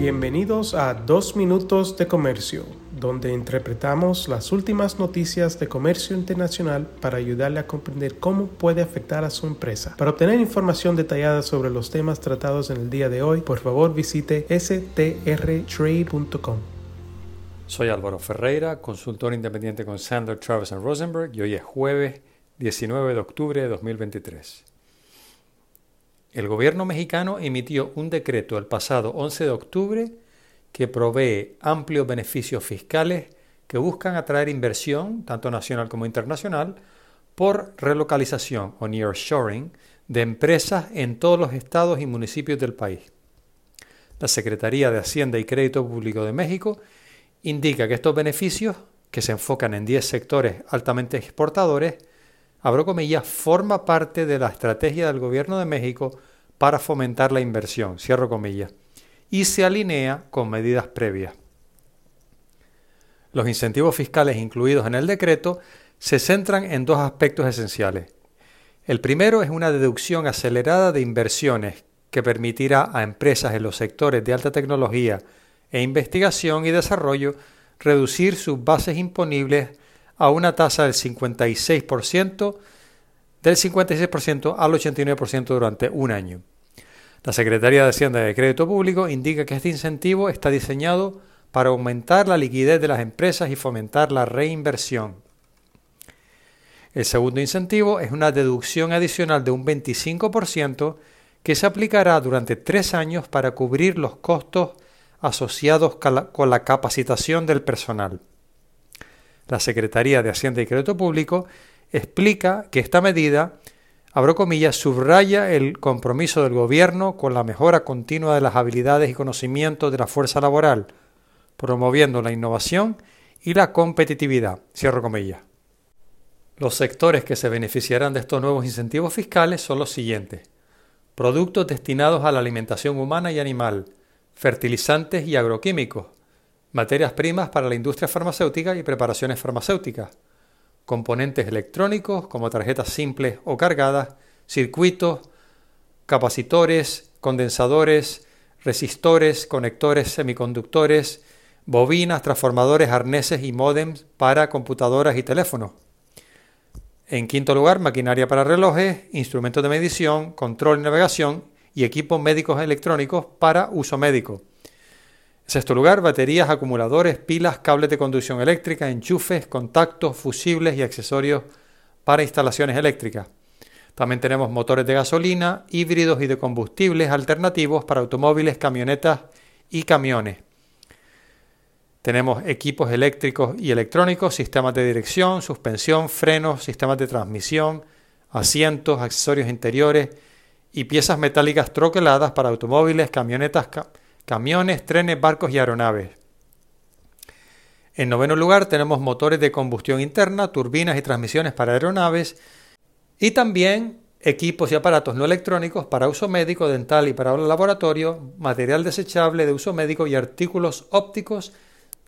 Bienvenidos a Dos Minutos de Comercio, donde interpretamos las últimas noticias de comercio internacional para ayudarle a comprender cómo puede afectar a su empresa. Para obtener información detallada sobre los temas tratados en el día de hoy, por favor visite strtrade.com. Soy Álvaro Ferreira, consultor independiente con Sandler, Travis Rosenberg y hoy es jueves 19 de octubre de 2023. El gobierno mexicano emitió un decreto el pasado 11 de octubre que provee amplios beneficios fiscales que buscan atraer inversión, tanto nacional como internacional, por relocalización o nearshoring de empresas en todos los estados y municipios del país. La Secretaría de Hacienda y Crédito Público de México indica que estos beneficios, que se enfocan en 10 sectores altamente exportadores, abro comillas, forma parte de la estrategia del gobierno de México para fomentar la inversión, cierro comillas, y se alinea con medidas previas. Los incentivos fiscales incluidos en el decreto se centran en dos aspectos esenciales. El primero es una deducción acelerada de inversiones que permitirá a empresas en los sectores de alta tecnología e investigación y desarrollo reducir sus bases imponibles a una tasa del 56%, del 56% al 89% durante un año. La Secretaría de Hacienda de Crédito Público indica que este incentivo está diseñado para aumentar la liquidez de las empresas y fomentar la reinversión. El segundo incentivo es una deducción adicional de un 25% que se aplicará durante tres años para cubrir los costos asociados con la capacitación del personal la Secretaría de Hacienda y Crédito Público, explica que esta medida, abro comillas, subraya el compromiso del Gobierno con la mejora continua de las habilidades y conocimientos de la fuerza laboral, promoviendo la innovación y la competitividad, cierro comillas. Los sectores que se beneficiarán de estos nuevos incentivos fiscales son los siguientes. Productos destinados a la alimentación humana y animal, fertilizantes y agroquímicos, materias primas para la industria farmacéutica y preparaciones farmacéuticas, componentes electrónicos como tarjetas simples o cargadas, circuitos, capacitores, condensadores, resistores, conectores semiconductores, bobinas, transformadores, arneses y módems para computadoras y teléfonos. En quinto lugar, maquinaria para relojes, instrumentos de medición, control y navegación y equipos médicos electrónicos para uso médico. Sexto lugar, baterías, acumuladores, pilas, cables de conducción eléctrica, enchufes, contactos, fusibles y accesorios para instalaciones eléctricas. También tenemos motores de gasolina, híbridos y de combustibles alternativos para automóviles, camionetas y camiones. Tenemos equipos eléctricos y electrónicos, sistemas de dirección, suspensión, frenos, sistemas de transmisión, asientos, accesorios interiores y piezas metálicas troqueladas para automóviles, camionetas, camiones, trenes, barcos y aeronaves. En noveno lugar tenemos motores de combustión interna, turbinas y transmisiones para aeronaves y también equipos y aparatos no electrónicos para uso médico, dental y para laboratorio, material desechable de uso médico y artículos ópticos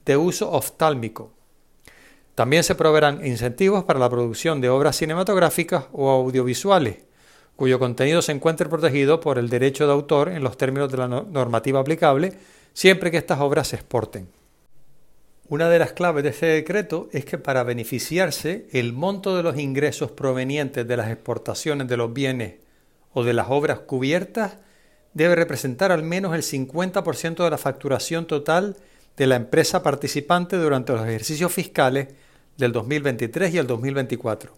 de uso oftálmico. También se proveerán incentivos para la producción de obras cinematográficas o audiovisuales cuyo contenido se encuentre protegido por el derecho de autor en los términos de la normativa aplicable, siempre que estas obras se exporten. Una de las claves de este decreto es que para beneficiarse el monto de los ingresos provenientes de las exportaciones de los bienes o de las obras cubiertas debe representar al menos el 50% de la facturación total de la empresa participante durante los ejercicios fiscales del 2023 y el 2024.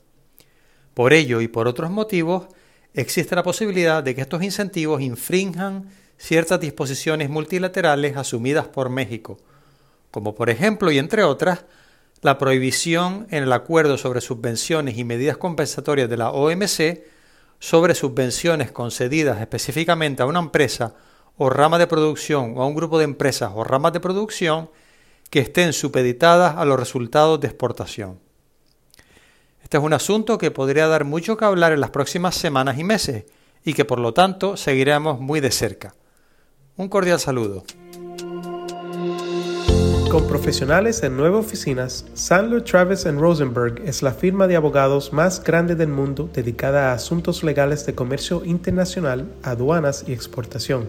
Por ello y por otros motivos, existe la posibilidad de que estos incentivos infrinjan ciertas disposiciones multilaterales asumidas por México, como por ejemplo y entre otras, la prohibición en el acuerdo sobre subvenciones y medidas compensatorias de la OMC sobre subvenciones concedidas específicamente a una empresa o rama de producción o a un grupo de empresas o ramas de producción que estén supeditadas a los resultados de exportación. Este es un asunto que podría dar mucho que hablar en las próximas semanas y meses y que por lo tanto seguiremos muy de cerca. Un cordial saludo. Con profesionales en nueve oficinas, Sandler Travis Rosenberg es la firma de abogados más grande del mundo dedicada a asuntos legales de comercio internacional, aduanas y exportación.